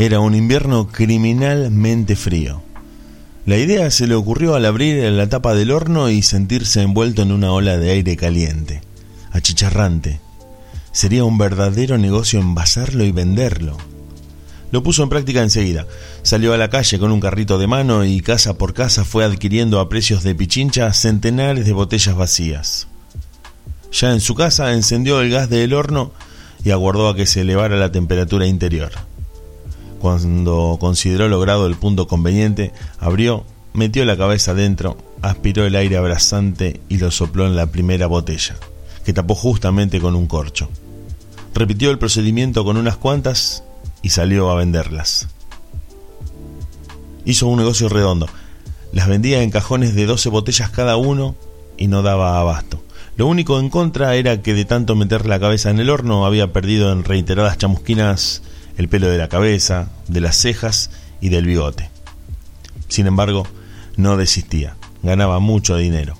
Era un invierno criminalmente frío. La idea se le ocurrió al abrir la tapa del horno y sentirse envuelto en una ola de aire caliente, achicharrante. Sería un verdadero negocio envasarlo y venderlo. Lo puso en práctica enseguida. Salió a la calle con un carrito de mano y casa por casa fue adquiriendo a precios de pichincha centenares de botellas vacías. Ya en su casa encendió el gas del horno y aguardó a que se elevara la temperatura interior. Cuando consideró logrado el punto conveniente, abrió, metió la cabeza adentro, aspiró el aire abrasante y lo sopló en la primera botella, que tapó justamente con un corcho. Repitió el procedimiento con unas cuantas y salió a venderlas. Hizo un negocio redondo. Las vendía en cajones de 12 botellas cada uno y no daba abasto. Lo único en contra era que de tanto meter la cabeza en el horno había perdido en reiteradas chamusquinas el pelo de la cabeza, de las cejas y del bigote. Sin embargo, no desistía, ganaba mucho dinero.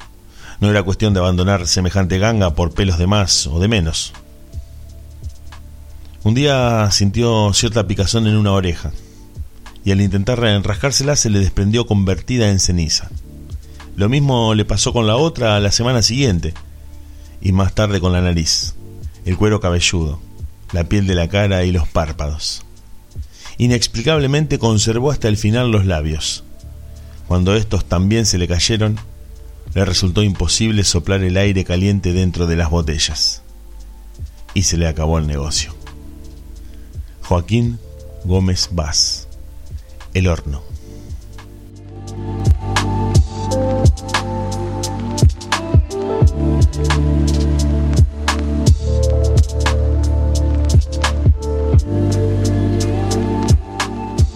No era cuestión de abandonar semejante ganga por pelos de más o de menos. Un día sintió cierta picazón en una oreja, y al intentar enrascársela se le desprendió convertida en ceniza. Lo mismo le pasó con la otra la semana siguiente, y más tarde con la nariz, el cuero cabelludo, la piel de la cara y los párpados. Inexplicablemente conservó hasta el final los labios. Cuando estos también se le cayeron, le resultó imposible soplar el aire caliente dentro de las botellas. Y se le acabó el negocio. Joaquín Gómez Vaz. El horno.